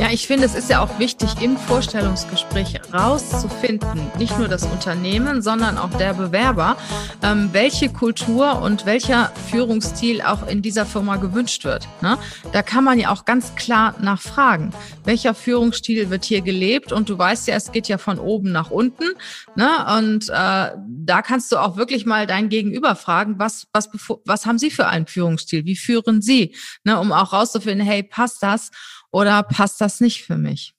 Ja, ich finde, es ist ja auch wichtig, im Vorstellungsgespräch rauszufinden, nicht nur das Unternehmen, sondern auch der Bewerber, ähm, welche Kultur und welcher Führungsstil auch in dieser Firma gewünscht wird. Ne? Da kann man ja auch ganz klar nachfragen, welcher Führungsstil wird hier gelebt und du weißt ja, es geht ja von oben nach unten. Ne? Und äh, da kannst du auch wirklich mal dein Gegenüber fragen, was, was, was haben Sie für einen Führungsstil? Wie führen Sie? Ne? Um auch rauszufinden, hey, passt das? Oder passt das nicht für mich?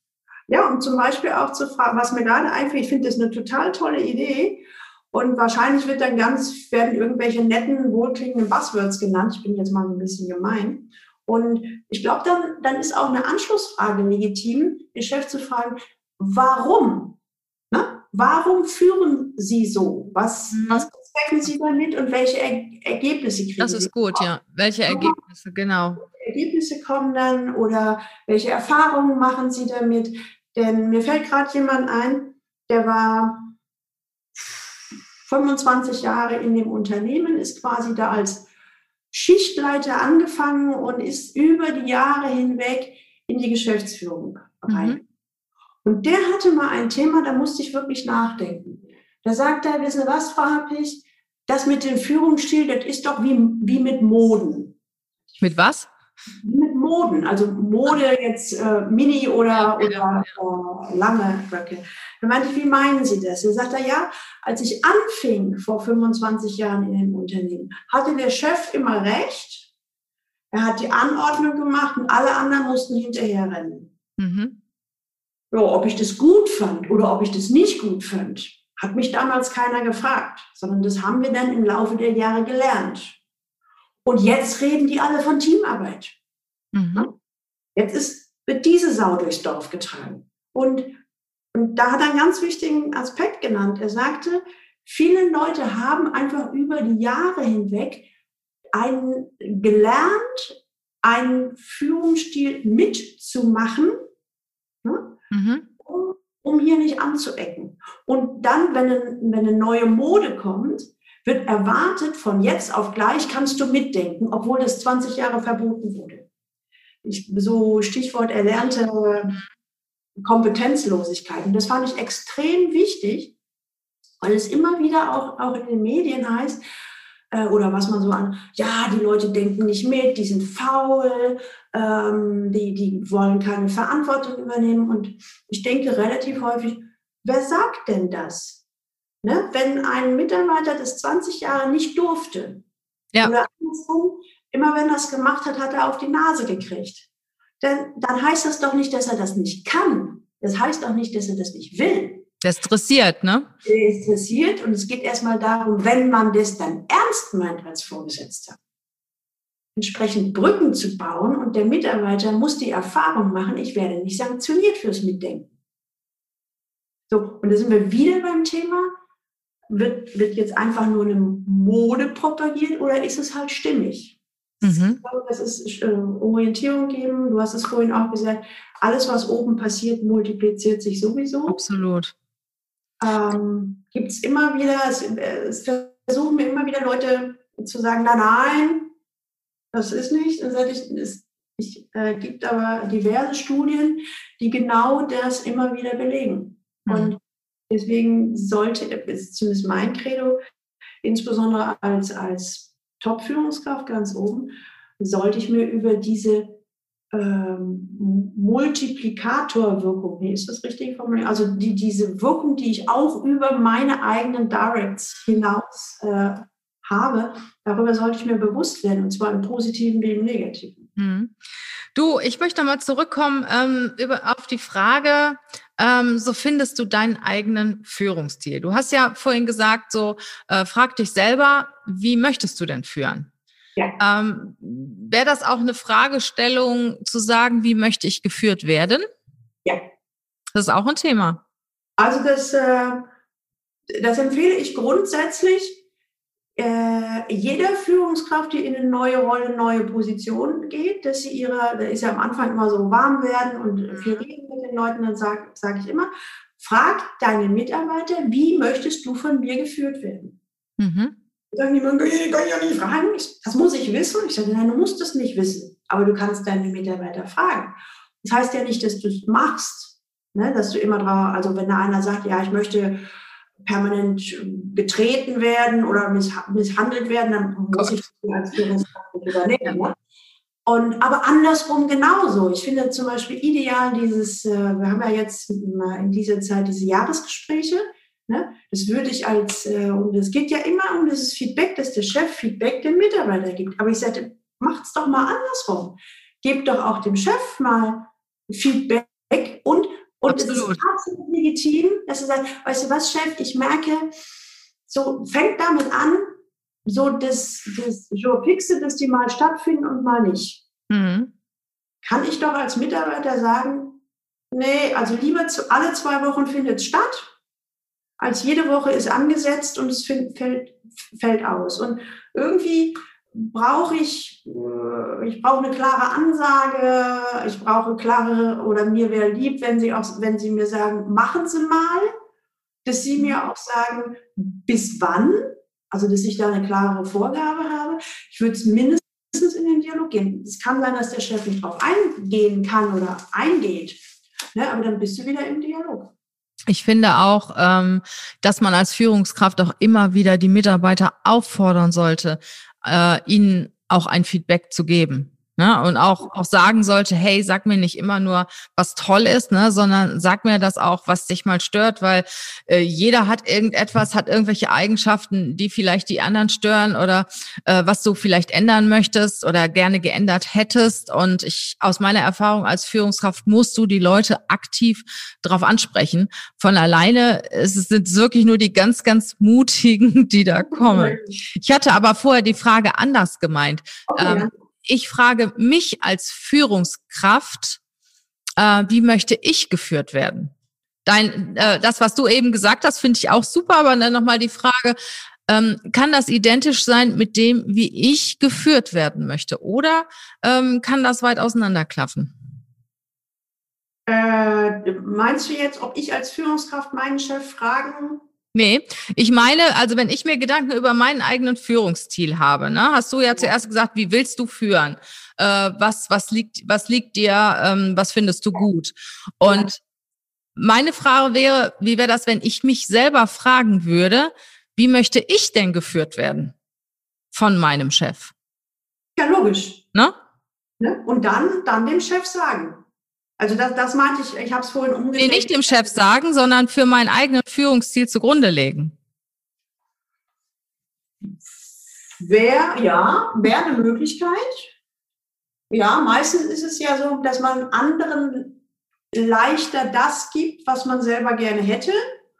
Ja, und zum Beispiel auch zu fragen, was mir gerade einfällt, ich finde das eine total tolle Idee. Und wahrscheinlich wird dann ganz, werden irgendwelche netten, wohlklingenden Buzzwords genannt. Ich bin jetzt mal ein bisschen gemein. Und ich glaube, dann, dann ist auch eine Anschlussfrage legitim, den Chef zu fragen, warum? Ne? Warum führen Sie so? Was, mhm. was bezwecken Sie damit und welche er Ergebnisse kriegen Sie? Das ist Sie gut, ja. Welche Ergebnisse, genau. Ergebnisse kommen dann oder welche Erfahrungen machen Sie damit? Denn mir fällt gerade jemand ein, der war 25 Jahre in dem Unternehmen, ist quasi da als Schichtleiter angefangen und ist über die Jahre hinweg in die Geschäftsführung rein. Mhm. Und der hatte mal ein Thema, da musste ich wirklich nachdenken. Da sagt er, wissen Sie was, Frau Happig, das mit dem Führungsstil, das ist doch wie, wie mit Moden. Mit was? Mit Moden, also Mode jetzt äh, Mini oder, oder äh, lange Röcke. Da meinte ich, wie meinen Sie das? Er sagte, ja, als ich anfing vor 25 Jahren in dem Unternehmen, hatte der Chef immer recht. Er hat die Anordnung gemacht und alle anderen mussten hinterherrennen. Mhm. Ja, ob ich das gut fand oder ob ich das nicht gut fand, hat mich damals keiner gefragt, sondern das haben wir dann im Laufe der Jahre gelernt. Und jetzt reden die alle von Teamarbeit. Mhm. Jetzt ist, wird diese Sau durchs Dorf getragen. Und, und da hat er einen ganz wichtigen Aspekt genannt. Er sagte, viele Leute haben einfach über die Jahre hinweg einen gelernt, einen Führungsstil mitzumachen, mhm. um, um hier nicht anzuecken. Und dann, wenn eine, wenn eine neue Mode kommt, wird erwartet, von jetzt auf gleich kannst du mitdenken, obwohl das 20 Jahre verboten wurde. Ich, so Stichwort erlernte Kompetenzlosigkeit. Und das fand ich extrem wichtig, weil es immer wieder auch, auch in den Medien heißt, äh, oder was man so an, ja, die Leute denken nicht mit, die sind faul, ähm, die, die wollen keine Verantwortung übernehmen. Und ich denke relativ häufig, wer sagt denn das? Ne? Wenn ein Mitarbeiter das 20 Jahre nicht durfte, ja. oder andersrum, immer wenn er es gemacht hat, hat er auf die Nase gekriegt. Denn, dann heißt das doch nicht, dass er das nicht kann. Das heißt auch nicht, dass er das nicht will. Das interessiert, ne? Das interessiert und es geht erstmal darum, wenn man das dann ernst meint als Vorgesetzter, entsprechend Brücken zu bauen und der Mitarbeiter muss die Erfahrung machen, ich werde nicht sanktioniert fürs Mitdenken. So, und da sind wir wieder beim Thema, wird, wird jetzt einfach nur eine Mode propagiert oder ist es halt stimmig? Mhm. Ich glaube, das ist äh, Orientierung geben. Du hast es vorhin auch gesagt, alles, was oben passiert, multipliziert sich sowieso. Absolut. Ähm, Gibt es immer wieder, es, es, versuchen mir immer wieder Leute zu sagen, nein, nein, das ist nicht. Dann sage ich, es ich, äh, gibt aber diverse Studien, die genau das immer wieder belegen. Mhm. Und Deswegen sollte, ist zumindest mein Credo, insbesondere als, als Top-Führungskraft ganz oben, sollte ich mir über diese ähm, Multiplikatorwirkung, wie ist das richtig formuliert? Also die, diese Wirkung, die ich auch über meine eigenen Directs hinaus äh, habe, darüber sollte ich mir bewusst werden, und zwar im positiven wie im negativen. Mhm. Du, ich möchte mal zurückkommen ähm, über, auf die Frage, ähm, so findest du deinen eigenen Führungsstil. Du hast ja vorhin gesagt, so äh, frag dich selber, wie möchtest du denn führen? Ja. Ähm, Wäre das auch eine Fragestellung zu sagen, wie möchte ich geführt werden? Ja. Das ist auch ein Thema. Also das, äh, das empfehle ich grundsätzlich äh, jeder Führungskraft, die in eine neue Rolle, neue Position geht, dass sie ihre, da ist ja am Anfang immer so warm werden und viel reden mit den Leuten, dann sage sag ich immer, frag deine Mitarbeiter, wie möchtest du von mir geführt werden? Mhm. Sagen die, man kann ja nicht fragen. Das muss ich wissen. Ich sage, nein, du musst es nicht wissen. Aber du kannst deine Mitarbeiter fragen. Das heißt ja nicht, dass du es machst, ne? dass du immer drauf, also wenn da einer sagt, ja, ich möchte permanent getreten werden oder misshandelt werden, dann muss ich das als Führungskraft übernehmen. Ne? Und, aber andersrum genauso. Ich finde zum Beispiel ideal dieses, äh, wir haben ja jetzt in dieser Zeit diese Jahresgespräche. Ne? Das würde ich als, äh, und es geht ja immer um dieses Feedback, dass der Chef Feedback dem Mitarbeiter gibt. Aber ich sagte, macht's doch mal andersrum. Gebt doch auch dem Chef mal Feedback und, absolut. es ist absolut legitim, dass er sagt, weißt du was, Chef, ich merke, so fängt damit an, so das, das so fixe, dass die mal stattfinden und mal nicht. Mhm. Kann ich doch als Mitarbeiter sagen, nee, also lieber zu, alle zwei Wochen findet es statt, als jede Woche ist angesetzt und es find, fällt, fällt aus. Und irgendwie brauche ich, äh, ich brauche eine klare Ansage, ich brauche klare, oder mir wäre lieb, wenn Sie auch, wenn Sie mir sagen, machen Sie mal, dass Sie mir auch sagen, bis wann, also dass ich da eine klare Vorgabe habe. Ich würde es mindestens in den Dialog gehen. Es kann sein, dass der Chef nicht drauf eingehen kann oder eingeht, ne, aber dann bist du wieder im Dialog. Ich finde auch, ähm, dass man als Führungskraft auch immer wieder die Mitarbeiter auffordern sollte, äh, ihnen auch ein Feedback zu geben. Ne? Und auch, auch sagen sollte, hey, sag mir nicht immer nur, was toll ist, ne? sondern sag mir das auch, was dich mal stört, weil äh, jeder hat irgendetwas, hat irgendwelche Eigenschaften, die vielleicht die anderen stören oder äh, was du vielleicht ändern möchtest oder gerne geändert hättest. Und ich aus meiner Erfahrung als Führungskraft musst du die Leute aktiv darauf ansprechen. Von alleine es sind wirklich nur die ganz, ganz mutigen, die da kommen. Ich hatte aber vorher die Frage anders gemeint. Okay. Ähm, ich frage mich als Führungskraft, äh, wie möchte ich geführt werden? Dein, äh, das, was du eben gesagt hast, finde ich auch super, aber dann nochmal die Frage, ähm, kann das identisch sein mit dem, wie ich geführt werden möchte? Oder ähm, kann das weit auseinanderklaffen? Äh, meinst du jetzt, ob ich als Führungskraft meinen Chef fragen Nee, ich meine, also wenn ich mir Gedanken über meinen eigenen Führungsstil habe, ne, hast du ja zuerst gesagt, wie willst du führen? Äh, was, was liegt, was liegt dir, ähm, was findest du gut? Und meine Frage wäre, wie wäre das, wenn ich mich selber fragen würde, wie möchte ich denn geführt werden von meinem Chef? Ja, logisch. Ne? ne? Und dann, dann dem Chef sagen. Also das, das meinte ich, ich habe es vorhin umgedreht. Nee, nicht dem Chef sagen, sondern für meinen eigenen Führungsstil zugrunde legen. Wäre, ja, wäre eine Möglichkeit. Ja, meistens ist es ja so, dass man anderen leichter das gibt, was man selber gerne hätte.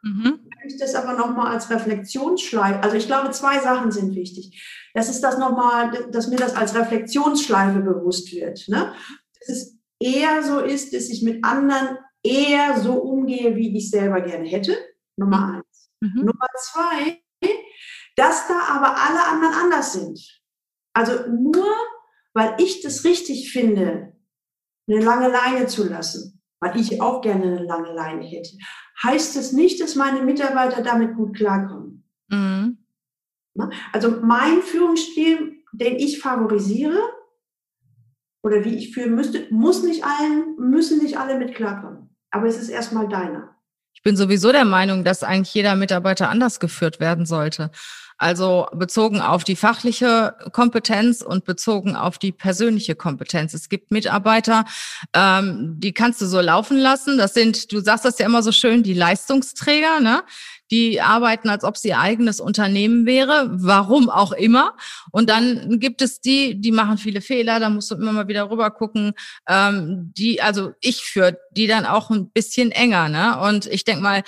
Mhm. Ich das aber nochmal als Reflexionsschleife, also ich glaube, zwei Sachen sind wichtig. Das ist das nochmal, dass mir das als Reflexionsschleife bewusst wird. Ne? Das ist eher so ist, dass ich mit anderen eher so umgehe, wie ich selber gerne hätte. Nummer mhm. eins. Mhm. Nummer zwei, dass da aber alle anderen anders sind. Also nur weil ich das richtig finde, eine lange Leine zu lassen, weil ich auch gerne eine lange Leine hätte, heißt das nicht, dass meine Mitarbeiter damit gut klarkommen. Mhm. Also mein Führungsstil, den ich favorisiere, oder wie ich fühlen müsste, muss nicht allen, müssen nicht alle mit klarkommen. Aber es ist erstmal deiner. Ich bin sowieso der Meinung, dass eigentlich jeder Mitarbeiter anders geführt werden sollte. Also bezogen auf die fachliche Kompetenz und bezogen auf die persönliche Kompetenz. Es gibt Mitarbeiter, ähm, die kannst du so laufen lassen. Das sind, du sagst das ja immer so schön, die Leistungsträger, ne? die arbeiten, als ob sie ihr eigenes Unternehmen wäre, warum auch immer. Und dann gibt es die, die machen viele Fehler, da musst du immer mal wieder rüber gucken, ähm, die, also ich führe die dann auch ein bisschen enger. Ne? Und ich denk mal,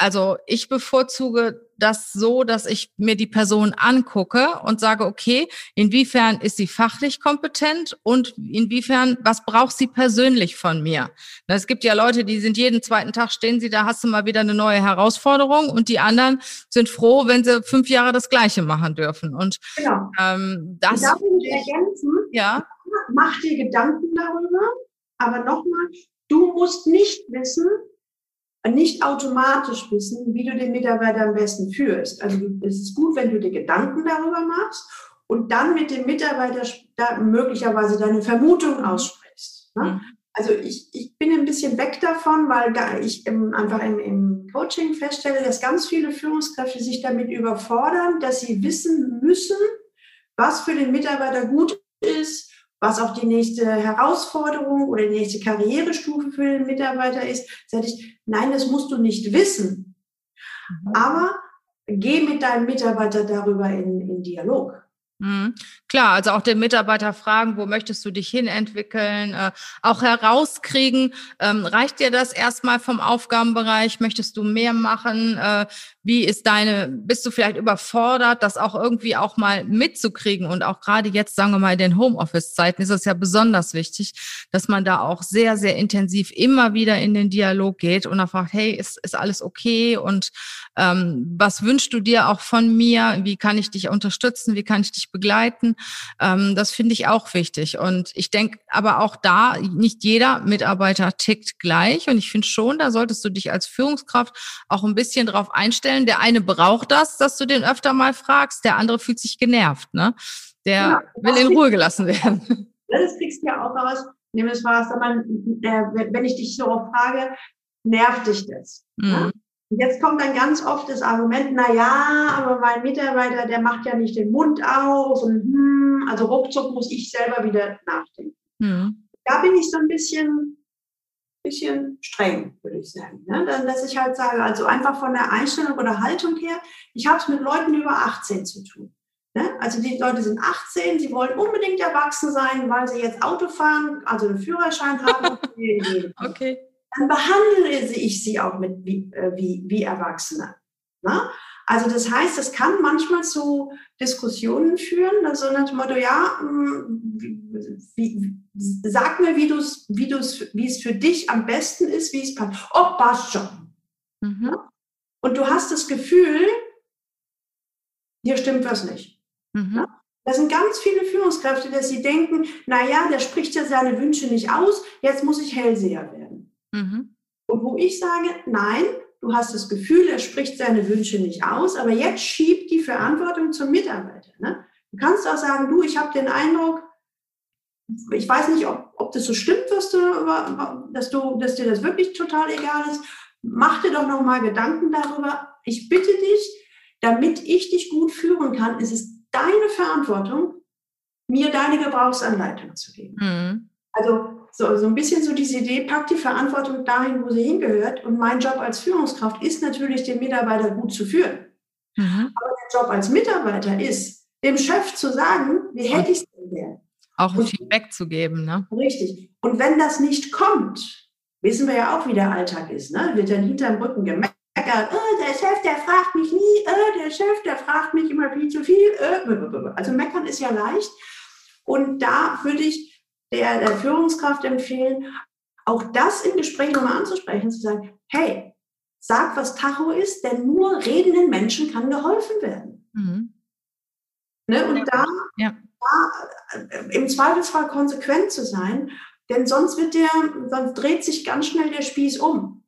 also ich bevorzuge das so, dass ich mir die Person angucke und sage, okay, inwiefern ist sie fachlich kompetent und inwiefern, was braucht sie persönlich von mir? Es gibt ja Leute, die sind jeden zweiten Tag stehen sie, da hast du mal wieder eine neue Herausforderung und die anderen sind froh, wenn sie fünf Jahre das Gleiche machen dürfen. Und genau. ähm, das. Darf ich ergänzen? Ja. Mach dir Gedanken darüber, aber nochmal, du musst nicht wissen, nicht automatisch wissen, wie du den Mitarbeiter am besten führst. Also es ist gut, wenn du dir Gedanken darüber machst und dann mit dem Mitarbeiter möglicherweise deine Vermutung aussprichst. Ne? Mhm. Also ich, ich bin ein bisschen weg davon, weil ich einfach im, im Coaching feststelle, dass ganz viele Führungskräfte sich damit überfordern, dass sie wissen müssen, was für den Mitarbeiter gut ist, was auch die nächste Herausforderung oder die nächste Karrierestufe für den Mitarbeiter ist, sage ich, nein, das musst du nicht wissen. Mhm. Aber geh mit deinem Mitarbeiter darüber in, in Dialog. Mhm. Klar, also auch den Mitarbeiter fragen, wo möchtest du dich hin entwickeln, äh, auch herauskriegen, ähm, reicht dir das erstmal vom Aufgabenbereich, möchtest du mehr machen, äh, wie ist deine, bist du vielleicht überfordert, das auch irgendwie auch mal mitzukriegen und auch gerade jetzt, sagen wir mal, in den Homeoffice-Zeiten ist es ja besonders wichtig, dass man da auch sehr, sehr intensiv immer wieder in den Dialog geht und fragt, hey, ist, ist alles okay und ähm, was wünschst du dir auch von mir, wie kann ich dich unterstützen, wie kann ich dich begleiten. Ähm, das finde ich auch wichtig. Und ich denke aber auch da, nicht jeder Mitarbeiter tickt gleich. Und ich finde schon, da solltest du dich als Führungskraft auch ein bisschen drauf einstellen. Der eine braucht das, dass du den öfter mal fragst, der andere fühlt sich genervt. Ne? Der ja, will in Ruhe gelassen werden. Das kriegst du ja auch raus. Nimm es wahr, wenn ich dich so frage, nervt dich das? Ne? Mhm. Ne? Jetzt kommt dann ganz oft das Argument, na ja, aber mein Mitarbeiter, der macht ja nicht den Mund auf und hm, also ruckzuck muss ich selber wieder nachdenken. Mhm. Da bin ich so ein bisschen, bisschen streng, würde ich sagen. Ne? Dann, dass ich halt sage, also einfach von der Einstellung oder Haltung her, ich habe es mit Leuten über 18 zu tun. Ne? Also die Leute sind 18, sie wollen unbedingt erwachsen sein, weil sie jetzt Auto fahren, also einen Führerschein haben. okay dann behandle ich sie auch mit wie, äh, wie, wie Erwachsene. Na? Also das heißt, es kann manchmal zu Diskussionen führen, also nach dem Motto, ja, hm, wie, sag mir, wie, du's, wie, du's, wie es für dich am besten ist, wie es passt. Oh, passt schon. Mhm. Und du hast das Gefühl, hier stimmt was nicht. Mhm. Das sind ganz viele Führungskräfte, dass sie denken, naja, der spricht ja seine Wünsche nicht aus, jetzt muss ich Hellseher werden. Mhm. Und wo ich sage, nein, du hast das Gefühl, er spricht seine Wünsche nicht aus, aber jetzt schiebt die Verantwortung zum Mitarbeiter. Ne? Du kannst auch sagen, du, ich habe den Eindruck, ich weiß nicht, ob, ob das so stimmt, was du, dass, du, dass dir das wirklich total egal ist. Mach dir doch noch mal Gedanken darüber. Ich bitte dich, damit ich dich gut führen kann, ist es deine Verantwortung, mir deine Gebrauchsanleitung zu geben. Mhm. Also so, so ein bisschen so diese Idee, pack die Verantwortung dahin, wo sie hingehört. Und mein Job als Führungskraft ist natürlich, den Mitarbeiter gut zu führen. Mhm. Aber der Job als Mitarbeiter ist, dem Chef zu sagen, wie hätte ich es denn gern? Auch ein Feedback zu geben, ne? Richtig. Und wenn das nicht kommt, wissen wir ja auch, wie der Alltag ist, ne? Wird dann hinterm Rücken gemeckert, oh, der Chef, der fragt mich nie, oh, der Chef, der fragt mich immer viel zu viel. Oh. Also meckern ist ja leicht. Und da würde ich der, der Führungskraft empfehlen, auch das im Gespräch nochmal anzusprechen, zu sagen, hey, sag, was Tacho ist, denn nur redenden Menschen kann geholfen werden. Mhm. Ne? Und da, ja. da, äh, im Zweifelsfall konsequent zu sein, denn sonst wird der, sonst dreht sich ganz schnell der Spieß um.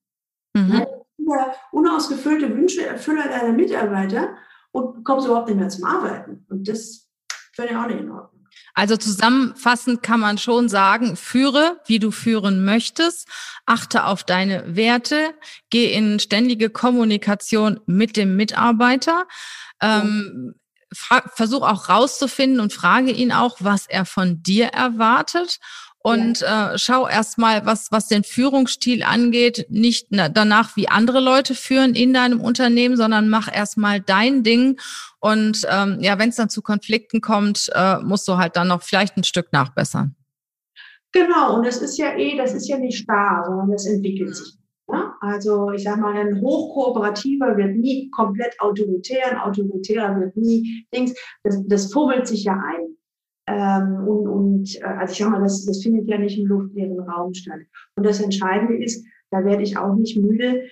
Mhm. Ne? Der unausgefüllte Wünscheerfüller deiner Mitarbeiter und kommst überhaupt nicht mehr zum Arbeiten. Und das finde ich auch nicht in Ordnung. Also zusammenfassend kann man schon sagen, führe, wie du führen möchtest, achte auf deine Werte, geh in ständige Kommunikation mit dem Mitarbeiter. Ähm, versuch auch rauszufinden und frage ihn auch, was er von dir erwartet und ja. äh, schau erstmal, was, was den Führungsstil angeht, nicht na, danach, wie andere Leute führen in deinem Unternehmen, sondern mach erstmal dein Ding. Und ähm, ja, wenn es dann zu Konflikten kommt, äh, musst du halt dann noch vielleicht ein Stück nachbessern. Genau, und das ist ja eh, das ist ja nicht starr, sondern das entwickelt sich. Ja? Also ich sage mal, ein Hochkooperativer wird nie komplett autoritär, ein Autoritärer wird nie Dings. Das, das fummelt sich ja ein. Ähm, und, und äh, also ich sage mal, das, das findet ja nicht im luftleeren Raum statt. Und das Entscheidende ist, da werde ich auch nicht müde,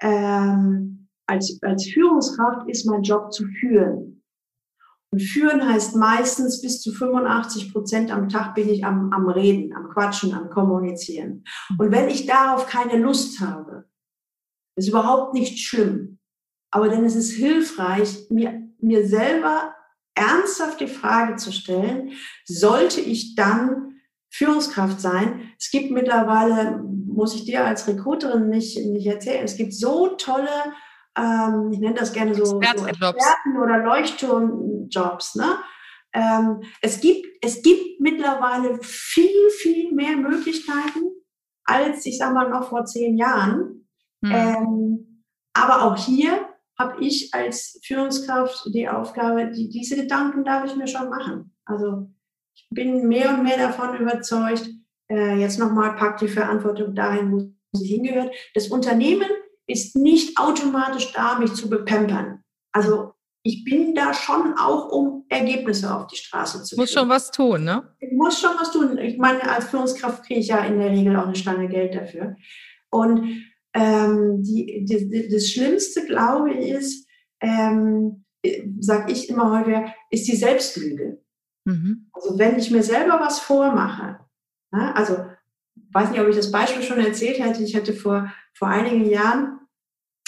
ähm, als, als Führungskraft ist mein Job zu führen. Und führen heißt meistens bis zu 85 Prozent am Tag bin ich am, am Reden, am Quatschen, am Kommunizieren. Und wenn ich darauf keine Lust habe, ist überhaupt nicht schlimm. Aber dann ist es hilfreich, mir, mir selber ernsthaft die Frage zu stellen, sollte ich dann Führungskraft sein? Es gibt mittlerweile, muss ich dir als Recruiterin nicht, nicht erzählen, es gibt so tolle ähm, ich nenne das gerne so, so Experten oder Leuchtturmjobs. Ne? Ähm, es, gibt, es gibt mittlerweile viel, viel mehr Möglichkeiten als, ich sage mal, noch vor zehn Jahren. Hm. Ähm, aber auch hier habe ich als Führungskraft die Aufgabe, die, diese Gedanken darf ich mir schon machen. Also ich bin mehr und mehr davon überzeugt, äh, jetzt nochmal packt die Verantwortung dahin, wo sie hingehört. Das Unternehmen ist nicht automatisch da, mich zu bepempern. Also ich bin da schon auch, um Ergebnisse auf die Straße zu bringen. Muss schon was tun, ne? Ich muss schon was tun. Ich meine, als Führungskraft kriege ich ja in der Regel auch eine Stange Geld dafür. Und ähm, die, die, das Schlimmste, glaube ich, ist, ähm, sage ich immer häufiger, ist die Selbstlüge. Mhm. Also wenn ich mir selber was vormache, ne, also weiß nicht, ob ich das Beispiel schon erzählt hätte, ich hatte vor, vor einigen Jahren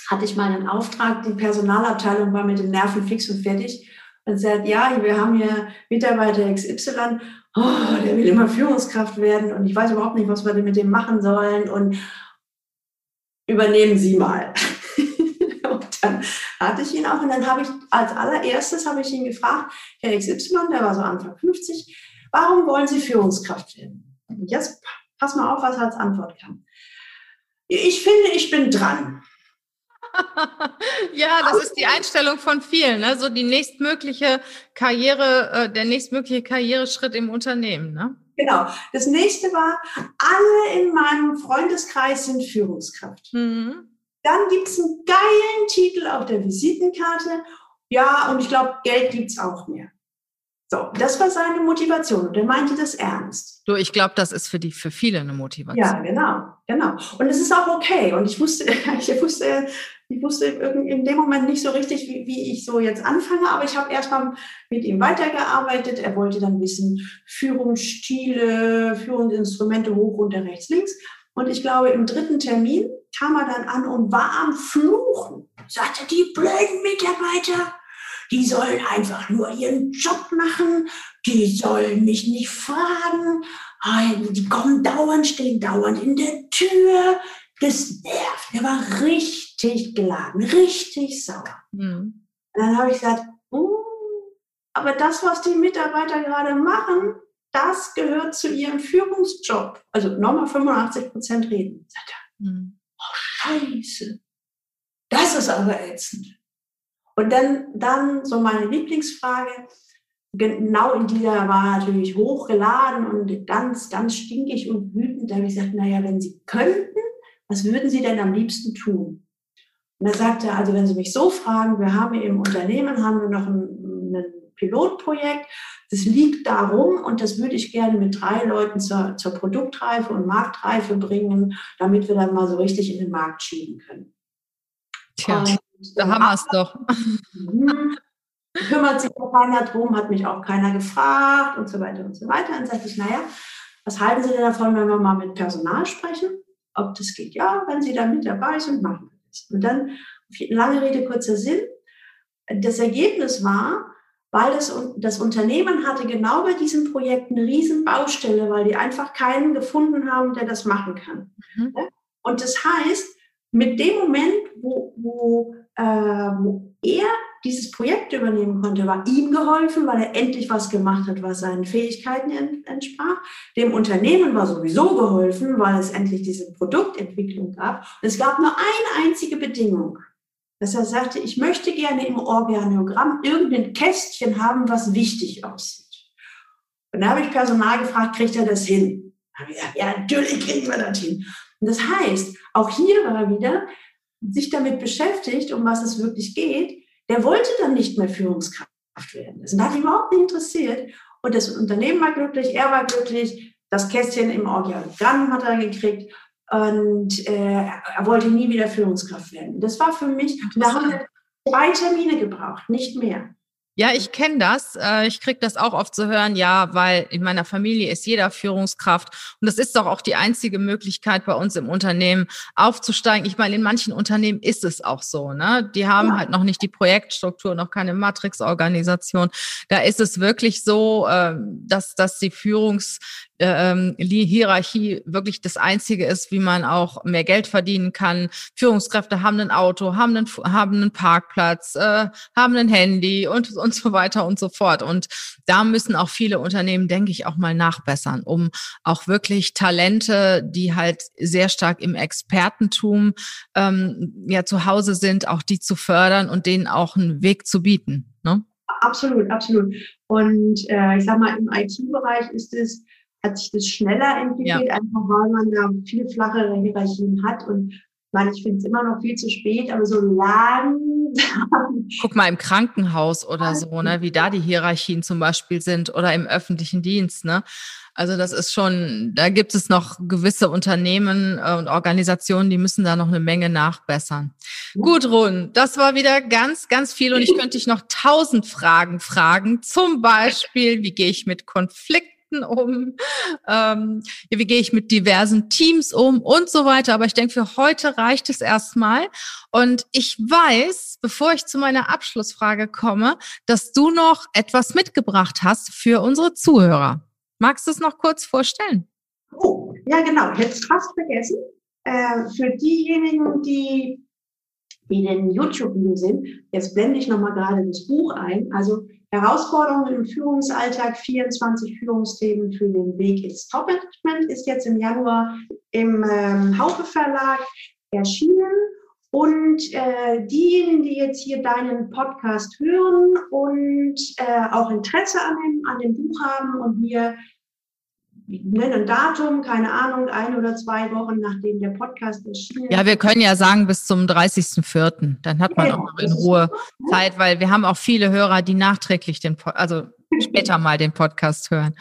hatte ich mal einen Auftrag, die Personalabteilung war mit den Nerven fix und fertig und sagt, ja, wir haben hier Mitarbeiter XY, oh, der will immer Führungskraft werden und ich weiß überhaupt nicht, was wir mit dem machen sollen und übernehmen Sie mal. und dann hatte ich ihn auch und dann habe ich als allererstes habe ich ihn gefragt, Herr XY, der war so Anfang 50, warum wollen Sie Führungskraft werden? Und jetzt pass mal auf, was er als Antwort kam. Ich finde, ich bin dran. ja, das ist die Einstellung von vielen, ne? so die nächstmögliche Karriere, äh, der nächstmögliche Karriereschritt im Unternehmen. Ne? Genau. Das nächste war, alle in meinem Freundeskreis sind Führungskraft. Mhm. Dann gibt es einen geilen Titel auf der Visitenkarte. Ja, und ich glaube, Geld gibt es auch mehr. So, das war seine Motivation und er meinte das ernst. Du, ich glaube, das ist für die für viele eine Motivation. Ja, genau, genau. Und es ist auch okay. Und ich wusste, ich wusste, ich wusste in dem Moment nicht so richtig, wie, wie ich so jetzt anfange, aber ich habe erstmal mit ihm weitergearbeitet. Er wollte dann wissen, Führungsstile, Führungsinstrumente hoch, runter, rechts, links. Und ich glaube, im dritten Termin kam er dann an und war am Fluchen. Sagte, die blöden Mitarbeiter, die sollen einfach nur ihren Job machen, die sollen mich nicht fragen, die kommen dauernd, stehen dauernd in der Tür. Das nervt. Der war richtig geladen, richtig sauer. Mhm. Und dann habe ich gesagt, uh, aber das, was die Mitarbeiter gerade machen, das gehört zu ihrem Führungsjob. Also nochmal 85 Prozent reden. Sagt er, mhm. oh Scheiße, das ist aber ätzend. Und dann, dann so meine Lieblingsfrage, genau in dieser war natürlich hochgeladen und ganz, ganz stinkig und wütend. Da habe ich gesagt, naja, wenn Sie könnten, was würden Sie denn am liebsten tun? Und er sagte, also wenn Sie mich so fragen, wir haben im Unternehmen haben wir noch ein, ein Pilotprojekt, das liegt darum und das würde ich gerne mit drei Leuten zur, zur Produktreife und Marktreife bringen, damit wir dann mal so richtig in den Markt schieben können. Tja. Und da haben wir es doch. Kümmert sich auch keiner drum, hat mich auch keiner gefragt und so weiter und so weiter. Dann sagte ich, naja, was halten Sie denn davon, wenn wir mal mit Personal sprechen? Ob das geht? Ja, wenn Sie da mit dabei sind, machen Und dann, lange Rede, kurzer Sinn, das Ergebnis war, weil das, das Unternehmen hatte genau bei diesem Projekt eine riesen Baustelle, weil die einfach keinen gefunden haben, der das machen kann. Mhm. Und das heißt, mit dem Moment, wo, wo äh, wo er dieses Projekt übernehmen konnte, war ihm geholfen, weil er endlich was gemacht hat, was seinen Fähigkeiten entsprach. Dem Unternehmen war sowieso geholfen, weil es endlich diese Produktentwicklung gab. Und es gab nur eine einzige Bedingung, dass er sagte, ich möchte gerne im Organigramm irgendein Kästchen haben, was wichtig aussieht. Und da habe ich Personal gefragt, kriegt er das hin? Ja, natürlich kriegen wir das hin. Und das heißt, auch hier war er wieder sich damit beschäftigt, um was es wirklich geht. Der wollte dann nicht mehr Führungskraft werden. Das hat ihn überhaupt nicht interessiert. Und das Unternehmen war glücklich, er war glücklich, das Kästchen im Organigramm hat er gekriegt und äh, er wollte nie wieder Führungskraft werden. Das war für mich, da haben wir drei Termine gebraucht, nicht mehr. Ja, ich kenne das. Äh, ich kriege das auch oft zu hören, ja, weil in meiner Familie ist jeder Führungskraft. Und das ist doch auch die einzige Möglichkeit bei uns im Unternehmen aufzusteigen. Ich meine, in manchen Unternehmen ist es auch so. Ne? Die haben ja. halt noch nicht die Projektstruktur, noch keine Matrix-Organisation. Da ist es wirklich so, ähm, dass, dass die Führungs ähm, Hierarchie wirklich das Einzige ist, wie man auch mehr Geld verdienen kann. Führungskräfte haben ein Auto, haben einen, haben einen Parkplatz, äh, haben ein Handy und, und so weiter und so fort. Und da müssen auch viele Unternehmen, denke ich, auch mal nachbessern, um auch wirklich Talente, die halt sehr stark im Expertentum ähm, ja zu Hause sind, auch die zu fördern und denen auch einen Weg zu bieten. Ne? Absolut, absolut. Und äh, ich sag mal, im IT-Bereich ist es hat sich das schneller entwickelt, ja. einfach weil man da viel flachere Hierarchien hat. Und man, ich finde es immer noch viel zu spät, aber so lang. Guck mal im Krankenhaus oder so, ne, wie da die Hierarchien zum Beispiel sind oder im öffentlichen Dienst, ne? Also das ist schon, da gibt es noch gewisse Unternehmen äh, und Organisationen, die müssen da noch eine Menge nachbessern. Gut, Run, das war wieder ganz, ganz viel und ich könnte dich noch tausend Fragen fragen. Zum Beispiel, wie gehe ich mit Konflikten Konflikten um? Ähm, wie gehe ich mit diversen Teams um und so weiter. Aber ich denke, für heute reicht es erstmal. Und ich weiß, bevor ich zu meiner Abschlussfrage komme, dass du noch etwas mitgebracht hast für unsere Zuhörer. Magst du es noch kurz vorstellen? Oh, ja, genau. Jetzt fast vergessen. Äh, für diejenigen, die, die in den YouTube-Video sind, jetzt blende ich nochmal gerade das Buch ein. Also Herausforderungen im Führungsalltag, 24 Führungsthemen für den Weg ins Top-Management, ist jetzt im Januar im ähm, Haufe Verlag erschienen. Und äh, diejenigen, die jetzt hier deinen Podcast hören und äh, auch Interesse an dem, an dem Buch haben und mir nennen ein Datum, keine Ahnung, ein oder zwei Wochen, nachdem der Podcast erschienen ist. Ja, wir können ja sagen bis zum 30.04. Dann hat man ja, auch noch in Ruhe Zeit, weil wir haben auch viele Hörer, die nachträglich den, also später mal den Podcast hören.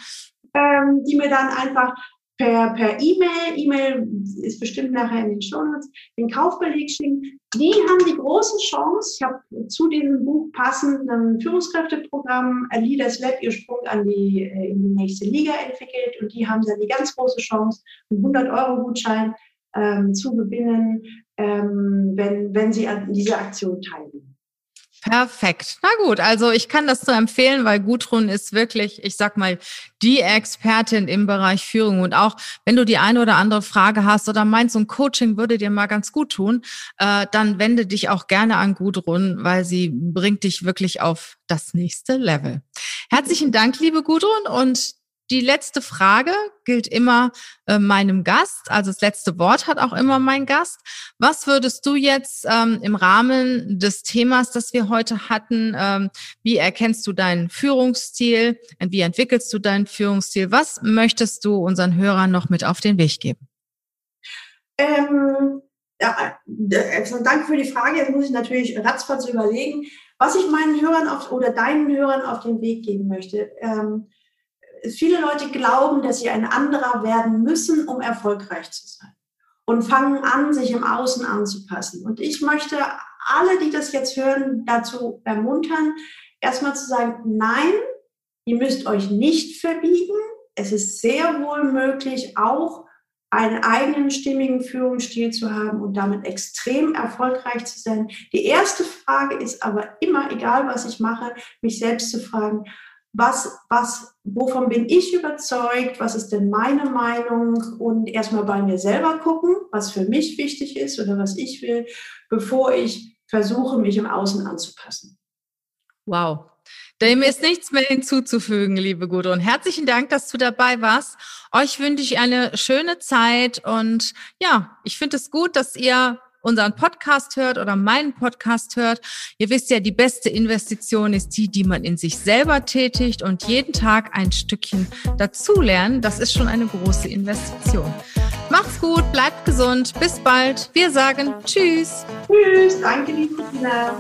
Ähm, die mir dann einfach per, per E-Mail, E-Mail ist bestimmt nachher in den Show Notes, den Kaufbeleg schicken. Die haben die große Chance, ich habe zu diesem Buch passend ein Führungskräfteprogramm Leaders Lab ihr Sprung an die, äh, in die nächste Liga entwickelt und die haben dann die ganz große Chance, einen 100-Euro-Gutschein ähm, zu gewinnen, ähm, wenn, wenn sie an dieser Aktion teilnehmen. Perfekt. Na gut, also ich kann das so empfehlen, weil Gudrun ist wirklich, ich sag mal, die Expertin im Bereich Führung. Und auch wenn du die eine oder andere Frage hast oder meinst, so ein Coaching würde dir mal ganz gut tun, äh, dann wende dich auch gerne an Gudrun, weil sie bringt dich wirklich auf das nächste Level. Herzlichen Dank, liebe Gudrun, und die letzte Frage gilt immer äh, meinem Gast, also das letzte Wort hat auch immer mein Gast. Was würdest du jetzt ähm, im Rahmen des Themas, das wir heute hatten, ähm, wie erkennst du deinen Führungsstil wie entwickelst du deinen Führungsstil? Was möchtest du unseren Hörern noch mit auf den Weg geben? Ähm, ja, also danke für die Frage. Jetzt muss ich natürlich ratzfatz überlegen, was ich meinen Hörern auf, oder deinen Hörern auf den Weg geben möchte. Ähm, viele Leute glauben, dass sie ein anderer werden müssen, um erfolgreich zu sein. Und fangen an, sich im Außen anzupassen. Und ich möchte alle, die das jetzt hören, dazu ermuntern, erstmal zu sagen, nein, ihr müsst euch nicht verbiegen. Es ist sehr wohl möglich, auch einen eigenen stimmigen Führungsstil zu haben und damit extrem erfolgreich zu sein. Die erste Frage ist aber immer, egal was ich mache, mich selbst zu fragen, was, was, wovon bin ich überzeugt, was ist denn meine Meinung und erstmal bei mir selber gucken, was für mich wichtig ist oder was ich will, bevor ich versuche, mich im Außen anzupassen. Wow. Dem ist nichts mehr hinzuzufügen, liebe Gudrun. Herzlichen Dank, dass du dabei warst. Euch wünsche ich eine schöne Zeit und ja, ich finde es gut, dass ihr unseren Podcast hört oder meinen Podcast hört. Ihr wisst ja, die beste Investition ist die, die man in sich selber tätigt und jeden Tag ein Stückchen dazulernen. Das ist schon eine große Investition. Macht's gut, bleibt gesund. Bis bald. Wir sagen Tschüss. Tschüss. Danke, liebe Tina.